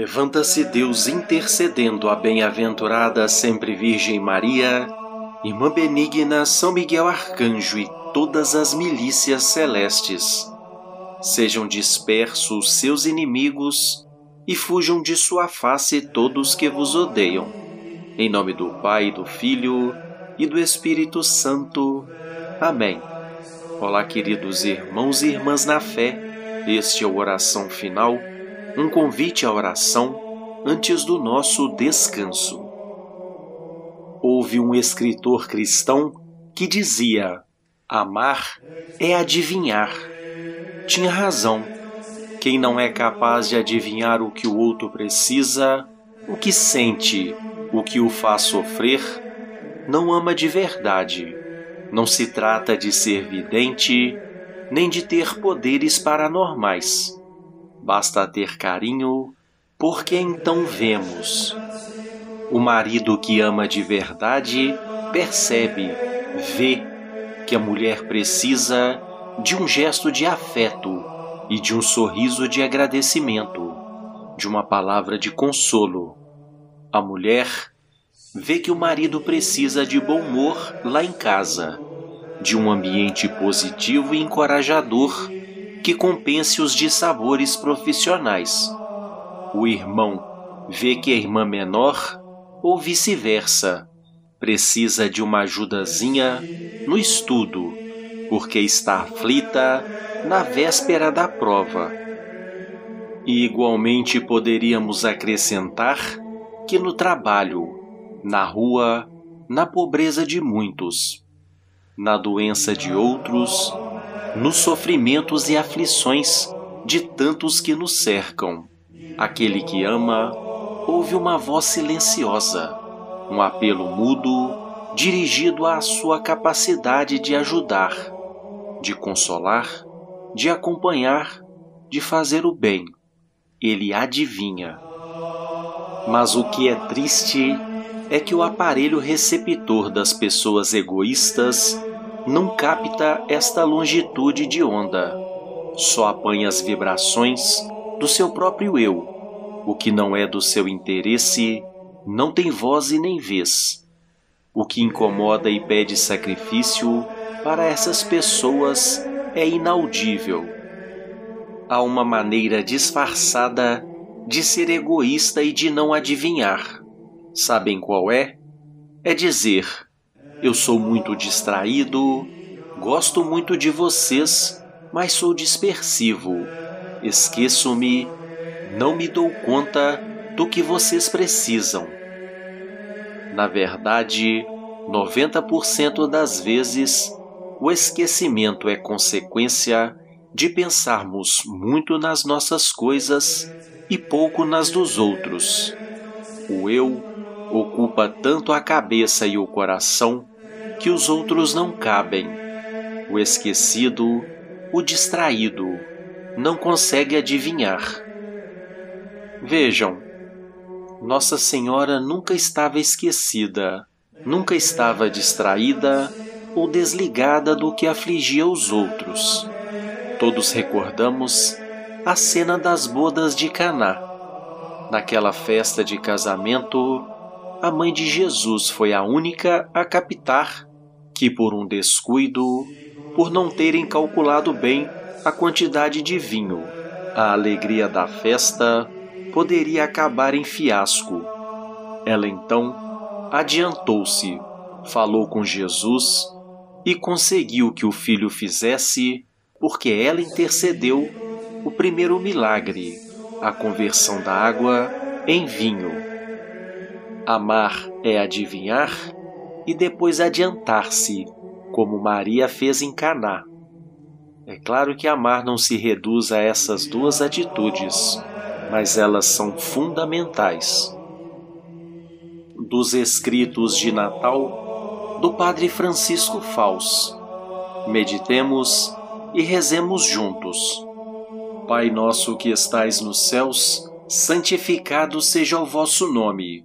Levanta-se Deus intercedendo a bem-aventurada sempre Virgem Maria, Irmã Benigna São Miguel Arcanjo e todas as milícias celestes. Sejam dispersos seus inimigos e fujam de sua face todos que vos odeiam. Em nome do Pai, do Filho e do Espírito Santo. Amém. Olá, queridos irmãos e irmãs na fé. Este é o Oração Final, um convite à oração antes do nosso descanso. Houve um escritor cristão que dizia: Amar é adivinhar. Tinha razão quem não é capaz de adivinhar o que o outro precisa, o que sente, o que o faz sofrer, não ama de verdade. Não se trata de ser vidente, nem de ter poderes paranormais. Basta ter carinho, porque então vemos. O marido que ama de verdade percebe, vê que a mulher precisa de um gesto de afeto e de um sorriso de agradecimento, de uma palavra de consolo. A mulher vê que o marido precisa de bom humor lá em casa, de um ambiente positivo e encorajador que compense os dissabores profissionais. O irmão vê que a irmã menor, ou vice-versa, precisa de uma ajudazinha no estudo, porque está aflita na véspera da prova. E igualmente poderíamos acrescentar que no trabalho, na rua, na pobreza de muitos, na doença de outros, nos sofrimentos e aflições de tantos que nos cercam, aquele que ama ouve uma voz silenciosa, um apelo mudo dirigido à sua capacidade de ajudar, de consolar de acompanhar, de fazer o bem. Ele adivinha. Mas o que é triste é que o aparelho receptor das pessoas egoístas não capta esta longitude de onda. Só apanha as vibrações do seu próprio eu. O que não é do seu interesse não tem voz e nem vez. O que incomoda e pede sacrifício para essas pessoas é inaudível. Há uma maneira disfarçada de ser egoísta e de não adivinhar. Sabem qual é? É dizer: Eu sou muito distraído, gosto muito de vocês, mas sou dispersivo. Esqueço-me, não me dou conta do que vocês precisam. Na verdade, 90% das vezes o esquecimento é consequência de pensarmos muito nas nossas coisas e pouco nas dos outros. O eu ocupa tanto a cabeça e o coração que os outros não cabem. O esquecido, o distraído, não consegue adivinhar. Vejam, Nossa Senhora nunca estava esquecida, nunca estava distraída ou desligada do que afligia os outros. Todos recordamos a cena das bodas de Caná. Naquela festa de casamento, a mãe de Jesus foi a única a captar que por um descuido, por não terem calculado bem a quantidade de vinho, a alegria da festa poderia acabar em fiasco. Ela então adiantou-se, falou com Jesus e conseguiu que o filho fizesse, porque ela intercedeu, o primeiro milagre, a conversão da água em vinho. Amar é adivinhar e depois adiantar-se, como Maria fez em Caná. É claro que amar não se reduz a essas duas atitudes, mas elas são fundamentais. Dos escritos de Natal, do Padre Francisco Faus. Meditemos e rezemos juntos. Pai nosso que estais nos céus, santificado seja o vosso nome.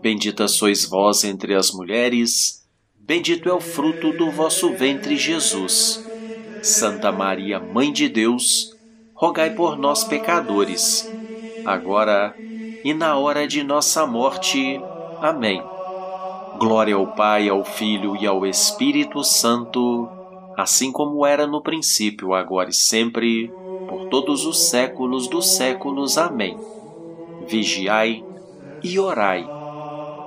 Bendita sois vós entre as mulheres, bendito é o fruto do vosso ventre, Jesus. Santa Maria, Mãe de Deus, rogai por nós, pecadores, agora e na hora de nossa morte. Amém. Glória ao Pai, ao Filho e ao Espírito Santo, assim como era no princípio, agora e sempre, por todos os séculos dos séculos. Amém. Vigiai e orai.